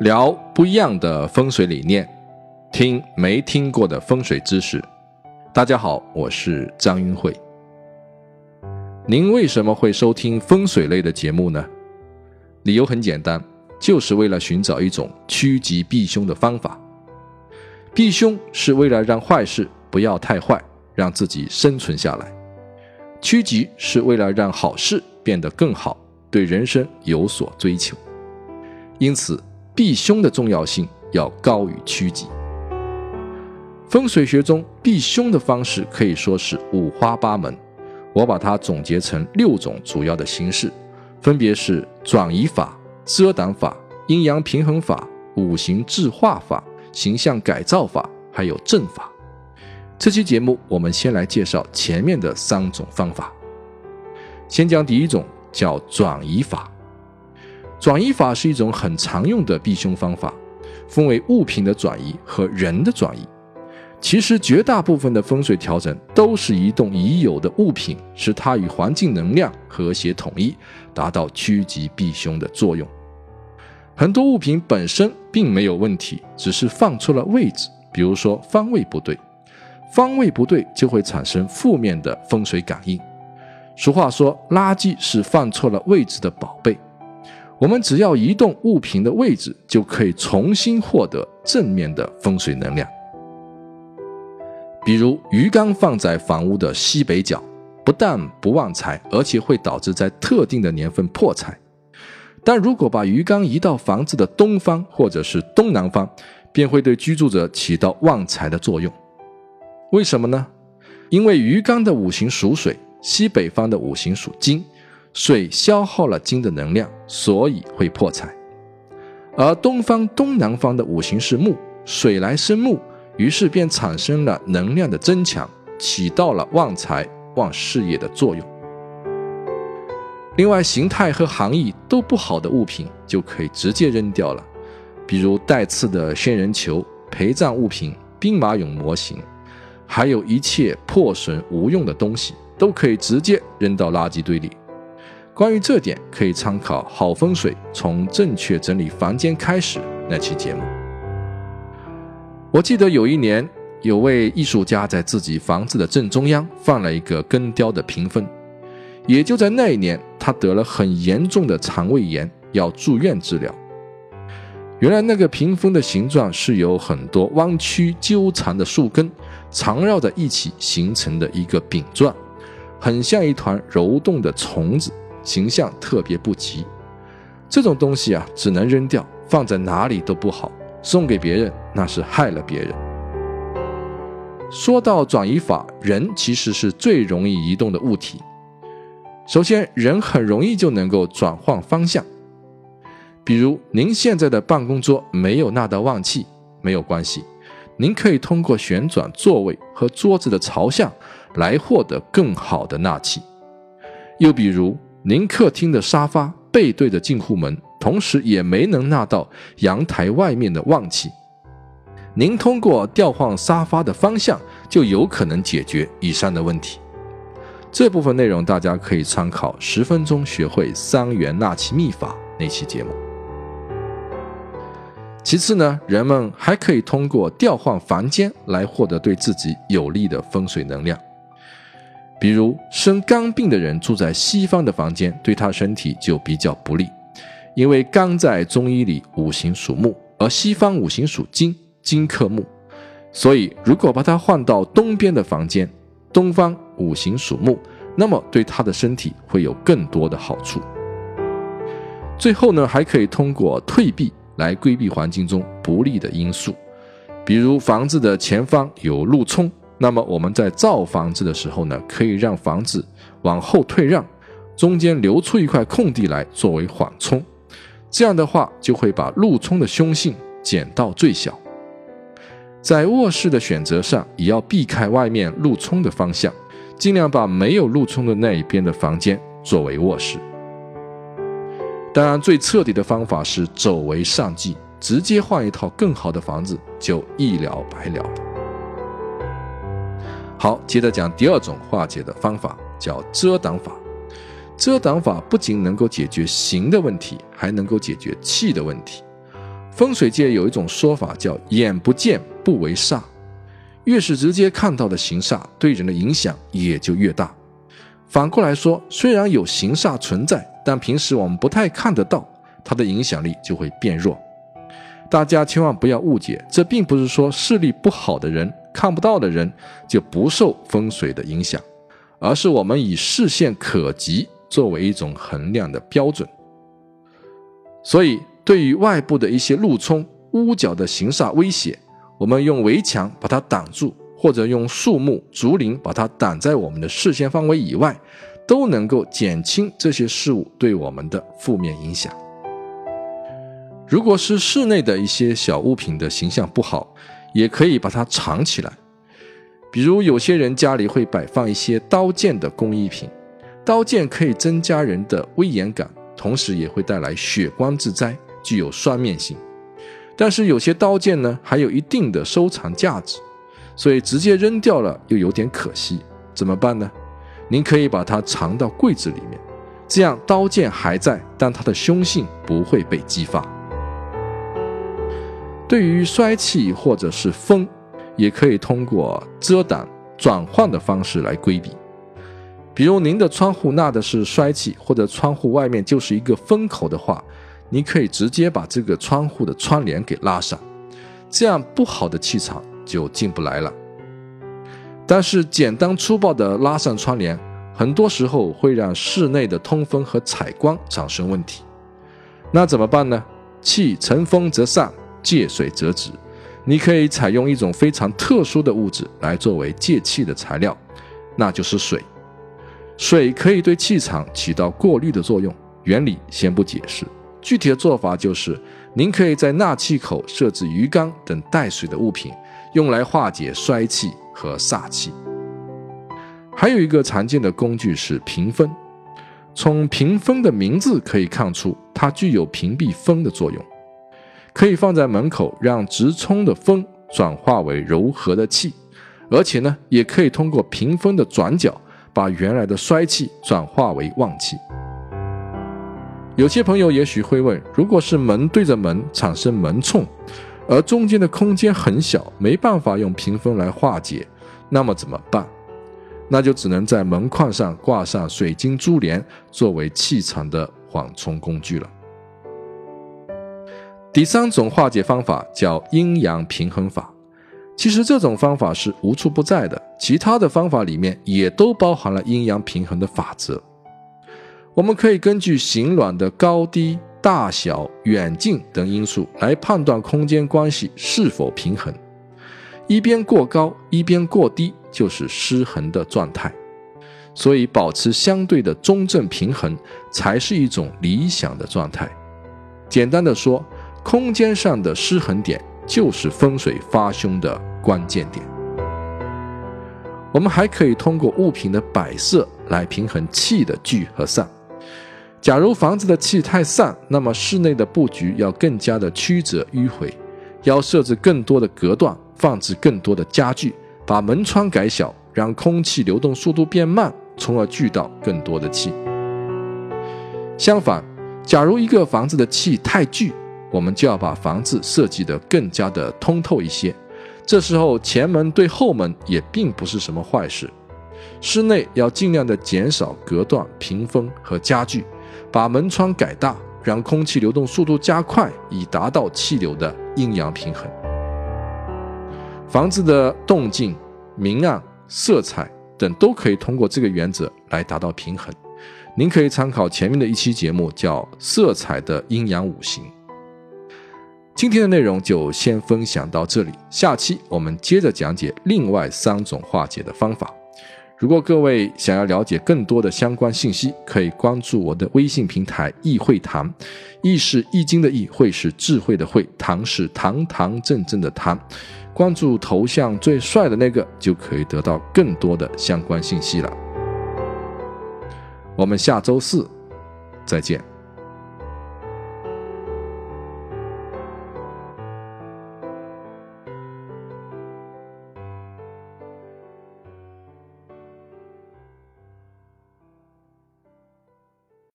聊不一样的风水理念，听没听过的风水知识。大家好，我是张云慧。您为什么会收听风水类的节目呢？理由很简单，就是为了寻找一种趋吉避凶的方法。避凶是为了让坏事不要太坏，让自己生存下来；趋吉是为了让好事变得更好。对人生有所追求，因此避凶的重要性要高于趋吉。风水学中避凶的方式可以说是五花八门，我把它总结成六种主要的形式，分别是转移法、遮挡法、阴阳平衡法、五行制化法、形象改造法，还有阵法。这期节目我们先来介绍前面的三种方法，先讲第一种。叫转移法，转移法是一种很常用的避凶方法，分为物品的转移和人的转移。其实绝大部分的风水调整都是移动已有的物品，使它与环境能量和谐统一，达到趋吉避凶的作用。很多物品本身并没有问题，只是放错了位置，比如说方位不对，方位不对就会产生负面的风水感应。俗话说：“垃圾是放错了位置的宝贝。”我们只要移动物品的位置，就可以重新获得正面的风水能量。比如鱼缸放在房屋的西北角，不但不旺财，而且会导致在特定的年份破财。但如果把鱼缸移到房子的东方或者是东南方，便会对居住者起到旺财的作用。为什么呢？因为鱼缸的五行属水。西北方的五行属金，水消耗了金的能量，所以会破财；而东方、东南方的五行是木，水来生木，于是便产生了能量的增强，起到了旺财、旺事业的作用。另外，形态和含义都不好的物品就可以直接扔掉了，比如带刺的仙人球、陪葬物品、兵马俑模型，还有一切破损无用的东西。都可以直接扔到垃圾堆里。关于这点，可以参考《好风水从正确整理房间开始》那期节目。我记得有一年，有位艺术家在自己房子的正中央放了一个根雕的屏风。也就在那一年，他得了很严重的肠胃炎，要住院治疗。原来那个屏风的形状是由很多弯曲纠缠的树根缠绕在一起形成的一个饼状。很像一团揉动的虫子，形象特别不吉。这种东西啊，只能扔掉，放在哪里都不好。送给别人，那是害了别人。说到转移法，人其实是最容易移动的物体。首先，人很容易就能够转换方向。比如，您现在的办公桌没有纳到旺气，没有关系，您可以通过旋转座位和桌子的朝向。来获得更好的纳气。又比如，您客厅的沙发背对着进户门，同时也没能纳到阳台外面的旺气。您通过调换沙发的方向，就有可能解决以上的问题。这部分内容大家可以参考《十分钟学会三元纳气秘法》那期节目。其次呢，人们还可以通过调换房间来获得对自己有利的风水能量。比如生肝病的人住在西方的房间，对他身体就比较不利，因为肝在中医里五行属木，而西方五行属金，金克木，所以如果把它换到东边的房间，东方五行属木，那么对他的身体会有更多的好处。最后呢，还可以通过退避来规避环境中不利的因素，比如房子的前方有路冲。那么我们在造房子的时候呢，可以让房子往后退让，中间留出一块空地来作为缓冲，这样的话就会把路冲的凶性减到最小。在卧室的选择上，也要避开外面路冲的方向，尽量把没有路冲的那一边的房间作为卧室。当然，最彻底的方法是走为上计，直接换一套更好的房子，就一了百了了。好，接着讲第二种化解的方法，叫遮挡法。遮挡法不仅能够解决形的问题，还能够解决气的问题。风水界有一种说法叫“眼不见不为煞”，越是直接看到的形煞，对人的影响也就越大。反过来说，虽然有形煞存在，但平时我们不太看得到，它的影响力就会变弱。大家千万不要误解，这并不是说视力不好的人、看不到的人就不受风水的影响，而是我们以视线可及作为一种衡量的标准。所以，对于外部的一些路冲、屋角的形煞威胁，我们用围墙把它挡住。或者用树木、竹林把它挡在我们的视线范围以外，都能够减轻这些事物对我们的负面影响。如果是室内的一些小物品的形象不好，也可以把它藏起来。比如有些人家里会摆放一些刀剑的工艺品，刀剑可以增加人的威严感，同时也会带来血光之灾，具有双面性。但是有些刀剑呢，还有一定的收藏价值。所以直接扔掉了又有点可惜，怎么办呢？您可以把它藏到柜子里面，这样刀剑还在，但它的凶性不会被激发。对于衰气或者是风，也可以通过遮挡、转换的方式来规避。比如您的窗户纳的是衰气，或者窗户外面就是一个风口的话，你可以直接把这个窗户的窗帘给拉上，这样不好的气场。就进不来了。但是简单粗暴的拉上窗帘，很多时候会让室内的通风和采光产生问题。那怎么办呢？气乘风则散，借水则止。你可以采用一种非常特殊的物质来作为借气的材料，那就是水。水可以对气场起到过滤的作用，原理先不解释。具体的做法就是，您可以在纳气口设置鱼缸等带水的物品。用来化解衰气和煞气。还有一个常见的工具是屏风，从屏风的名字可以看出，它具有屏蔽风的作用，可以放在门口，让直冲的风转化为柔和的气，而且呢，也可以通过屏风的转角，把原来的衰气转化为旺气。有些朋友也许会问，如果是门对着门，产生门冲。而中间的空间很小，没办法用屏风来化解，那么怎么办？那就只能在门框上挂上水晶珠帘，作为气场的缓冲工具了。第三种化解方法叫阴阳平衡法，其实这种方法是无处不在的，其他的方法里面也都包含了阴阳平衡的法则。我们可以根据形卵的高低。大小、远近等因素来判断空间关系是否平衡，一边过高，一边过低就是失衡的状态。所以，保持相对的中正平衡才是一种理想的状态。简单的说，空间上的失衡点就是风水发凶的关键点。我们还可以通过物品的摆设来平衡气的聚和散。假如房子的气太散，那么室内的布局要更加的曲折迂回，要设置更多的隔断，放置更多的家具，把门窗改小，让空气流动速度变慢，从而聚到更多的气。相反，假如一个房子的气太聚，我们就要把房子设计得更加的通透一些。这时候前门对后门也并不是什么坏事。室内要尽量的减少隔断、屏风和家具。把门窗改大，让空气流动速度加快，以达到气流的阴阳平衡。房子的动静、明暗、色彩等都可以通过这个原则来达到平衡。您可以参考前面的一期节目，叫《色彩的阴阳五行》。今天的内容就先分享到这里，下期我们接着讲解另外三种化解的方法。如果各位想要了解更多的相关信息，可以关注我的微信平台“易会堂”，易是易经的易，会是智慧的会，堂是堂堂正正的堂。关注头像最帅的那个，就可以得到更多的相关信息了。我们下周四再见。